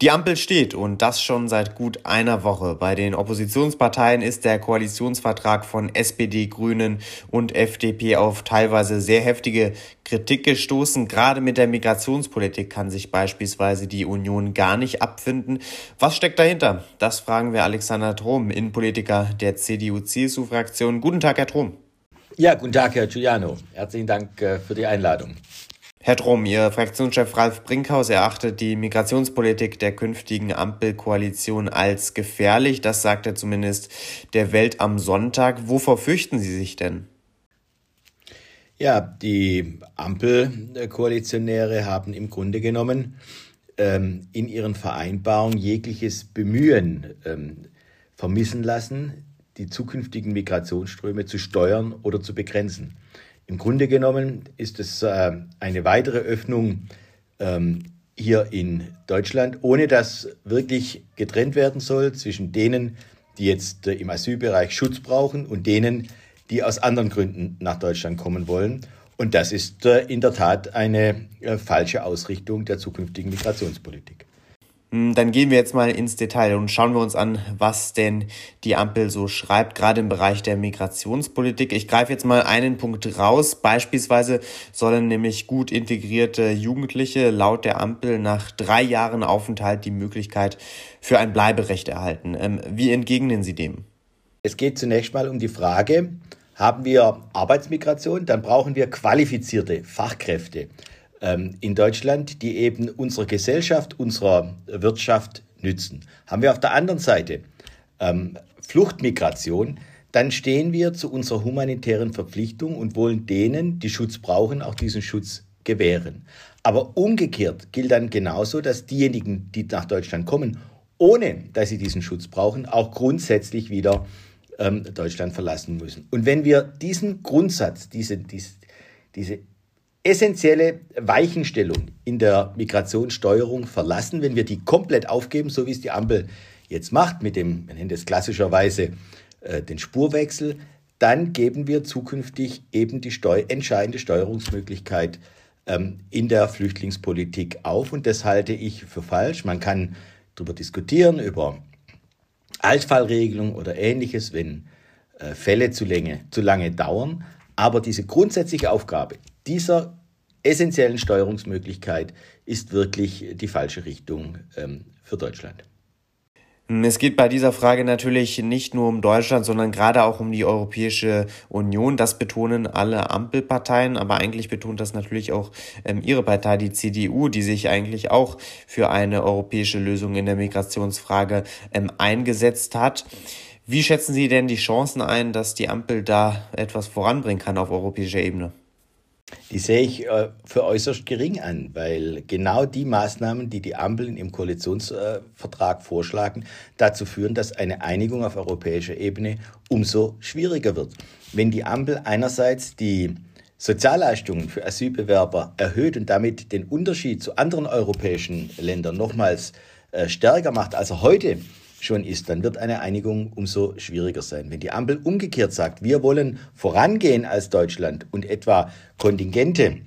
Die Ampel steht und das schon seit gut einer Woche. Bei den Oppositionsparteien ist der Koalitionsvertrag von SPD, Grünen und FDP auf teilweise sehr heftige Kritik gestoßen. Gerade mit der Migrationspolitik kann sich beispielsweise die Union gar nicht abfinden. Was steckt dahinter? Das fragen wir Alexander Trom, Innenpolitiker der CDU-CSU-Fraktion. Guten Tag, Herr Trom. Ja, guten Tag, Herr Giuliano. Herzlichen Dank äh, für die Einladung. Herr Drum, Ihr Fraktionschef Ralf Brinkhaus erachtet die Migrationspolitik der künftigen Ampelkoalition als gefährlich. Das sagt er zumindest der Welt am Sonntag. Wovor fürchten Sie sich denn? Ja, die Ampelkoalitionäre haben im Grunde genommen ähm, in ihren Vereinbarungen jegliches Bemühen ähm, vermissen lassen, die zukünftigen Migrationsströme zu steuern oder zu begrenzen. Im Grunde genommen ist es äh, eine weitere Öffnung ähm, hier in Deutschland, ohne dass wirklich getrennt werden soll zwischen denen, die jetzt äh, im Asylbereich Schutz brauchen und denen, die aus anderen Gründen nach Deutschland kommen wollen. Und das ist äh, in der Tat eine falsche Ausrichtung der zukünftigen Migrationspolitik. Hm, dann gehen wir jetzt mal ins Detail und schauen wir uns an, was denn die Ampel so schreibt, gerade im Bereich der Migrationspolitik. Ich greife jetzt mal einen Punkt raus. Beispielsweise sollen nämlich gut integrierte Jugendliche laut der Ampel nach drei Jahren Aufenthalt die Möglichkeit für ein Bleiberecht erhalten. Ähm, wie entgegnen Sie dem? Es geht zunächst mal um die Frage, haben wir Arbeitsmigration, dann brauchen wir qualifizierte Fachkräfte in Deutschland, die eben unserer Gesellschaft, unserer Wirtschaft nützen. Haben wir auf der anderen Seite ähm, Fluchtmigration, dann stehen wir zu unserer humanitären Verpflichtung und wollen denen, die Schutz brauchen, auch diesen Schutz gewähren. Aber umgekehrt gilt dann genauso, dass diejenigen, die nach Deutschland kommen, ohne dass sie diesen Schutz brauchen, auch grundsätzlich wieder ähm, Deutschland verlassen müssen. Und wenn wir diesen Grundsatz, diese, diese, diese essentielle Weichenstellung in der Migrationssteuerung verlassen, wenn wir die komplett aufgeben, so wie es die Ampel jetzt macht, mit dem, man nennt es klassischerweise äh, den Spurwechsel, dann geben wir zukünftig eben die Steu entscheidende Steuerungsmöglichkeit ähm, in der Flüchtlingspolitik auf. Und das halte ich für falsch. Man kann darüber diskutieren, über Altfallregelung oder ähnliches, wenn äh, Fälle zu, lange, zu lange dauern. Aber diese grundsätzliche Aufgabe, dieser essentiellen Steuerungsmöglichkeit ist wirklich die falsche Richtung ähm, für Deutschland. Es geht bei dieser Frage natürlich nicht nur um Deutschland, sondern gerade auch um die Europäische Union. Das betonen alle Ampelparteien, aber eigentlich betont das natürlich auch ähm, ihre Partei, die CDU, die sich eigentlich auch für eine europäische Lösung in der Migrationsfrage ähm, eingesetzt hat. Wie schätzen Sie denn die Chancen ein, dass die Ampel da etwas voranbringen kann auf europäischer Ebene? Die sehe ich äh, für äußerst gering an, weil genau die Maßnahmen, die die Ampeln im Koalitionsvertrag vorschlagen, dazu führen, dass eine Einigung auf europäischer Ebene umso schwieriger wird. Wenn die Ampel einerseits die Sozialleistungen für Asylbewerber erhöht und damit den Unterschied zu anderen europäischen Ländern nochmals äh, stärker macht, als er heute schon ist, dann wird eine Einigung umso schwieriger sein. Wenn die Ampel umgekehrt sagt, wir wollen vorangehen als Deutschland und etwa Kontingente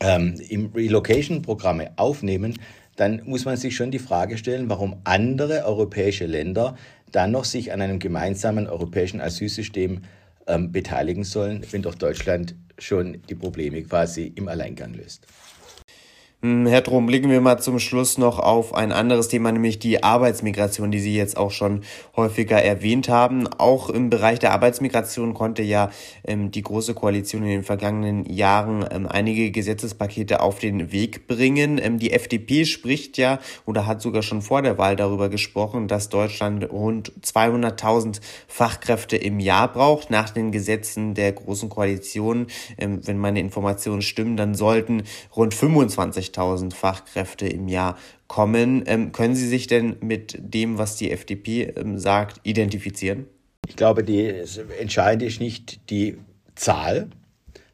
ähm, im Relocation-Programme aufnehmen, dann muss man sich schon die Frage stellen, warum andere europäische Länder dann noch sich an einem gemeinsamen europäischen Asylsystem ähm, beteiligen sollen, wenn doch Deutschland schon die Probleme quasi im Alleingang löst. Hm, Herr Drum, blicken wir mal zum Schluss noch auf ein anderes Thema, nämlich die Arbeitsmigration, die Sie jetzt auch schon häufiger erwähnt haben. Auch im Bereich der Arbeitsmigration konnte ja ähm, die Große Koalition in den vergangenen Jahren ähm, einige Gesetzespakete auf den Weg bringen. Ähm, die FDP spricht ja oder hat sogar schon vor der Wahl darüber gesprochen, dass Deutschland rund 200.000 Fachkräfte im Jahr braucht. Nach den Gesetzen der Großen Koalition, ähm, wenn meine Informationen stimmen, dann sollten rund 25 50.000 Fachkräfte im Jahr kommen. Ähm, können Sie sich denn mit dem, was die FDP ähm, sagt, identifizieren? Ich glaube, die, das Entscheidende ist nicht die Zahl,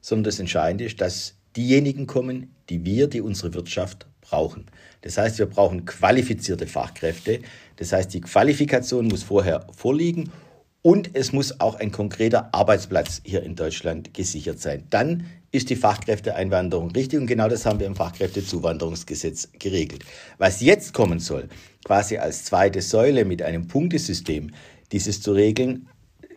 sondern das Entscheidende ist, dass diejenigen kommen, die wir, die unsere Wirtschaft brauchen. Das heißt, wir brauchen qualifizierte Fachkräfte. Das heißt, die Qualifikation muss vorher vorliegen und es muss auch ein konkreter Arbeitsplatz hier in Deutschland gesichert sein. Dann ist die Fachkräfteeinwanderung richtig und genau das haben wir im Fachkräftezuwanderungsgesetz geregelt. Was jetzt kommen soll, quasi als zweite Säule mit einem Punktesystem, dieses zu regeln,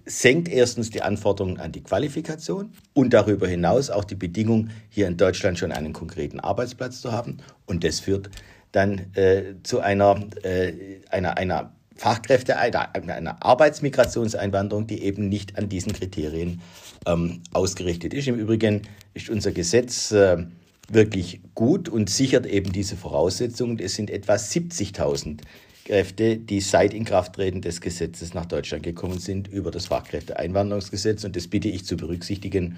senkt erstens die Anforderungen an die Qualifikation und darüber hinaus auch die Bedingung, hier in Deutschland schon einen konkreten Arbeitsplatz zu haben. Und das führt dann äh, zu einer, äh, einer, einer Fachkräfte, einer, Arbeitsmigrationseinwanderung, die eben nicht an diesen Kriterien ähm, ausgerichtet ist. Im Übrigen ist unser Gesetz äh, wirklich gut und sichert eben diese Voraussetzungen. Es sind etwa 70.000 Kräfte, die seit Inkrafttreten des Gesetzes nach Deutschland gekommen sind über das Fachkräfteeinwanderungsgesetz. Und das bitte ich zu berücksichtigen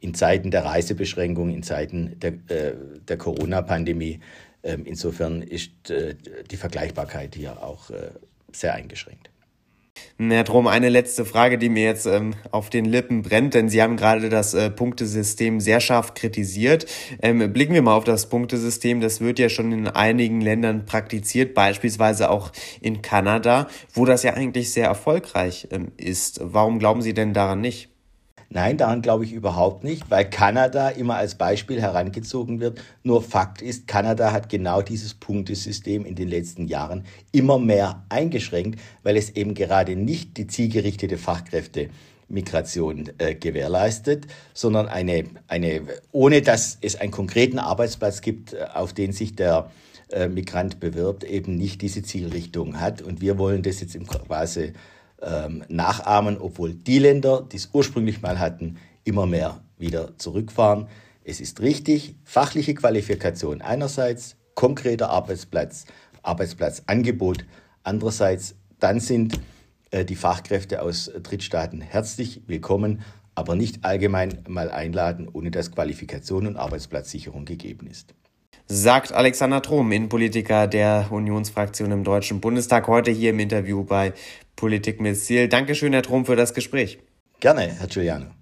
in Zeiten der Reisebeschränkungen, in Zeiten der, äh, der Corona-Pandemie. Ähm, insofern ist äh, die Vergleichbarkeit hier auch äh, sehr eingeschränkt. Herr Drum, eine letzte Frage, die mir jetzt ähm, auf den Lippen brennt, denn Sie haben gerade das äh, Punktesystem sehr scharf kritisiert. Ähm, blicken wir mal auf das Punktesystem. Das wird ja schon in einigen Ländern praktiziert, beispielsweise auch in Kanada, wo das ja eigentlich sehr erfolgreich ähm, ist. Warum glauben Sie denn daran nicht? Nein, daran glaube ich überhaupt nicht, weil Kanada immer als Beispiel herangezogen wird. Nur Fakt ist, Kanada hat genau dieses Punktesystem in den letzten Jahren immer mehr eingeschränkt, weil es eben gerade nicht die zielgerichtete Fachkräftemigration äh, gewährleistet, sondern eine, eine, ohne dass es einen konkreten Arbeitsplatz gibt, äh, auf den sich der äh, Migrant bewirbt, eben nicht diese Zielrichtung hat. Und wir wollen das jetzt im quasi ähm, nachahmen, obwohl die Länder, die es ursprünglich mal hatten, immer mehr wieder zurückfahren. Es ist richtig, fachliche Qualifikation einerseits, konkreter Arbeitsplatz, Arbeitsplatzangebot andererseits, dann sind äh, die Fachkräfte aus Drittstaaten herzlich willkommen, aber nicht allgemein mal einladen, ohne dass Qualifikation und Arbeitsplatzsicherung gegeben ist sagt Alexander Trom, Innenpolitiker der Unionsfraktion im Deutschen Bundestag, heute hier im Interview bei Politik mit Ziel. Dankeschön, Herr Trom, für das Gespräch. Gerne, Herr Giuliano.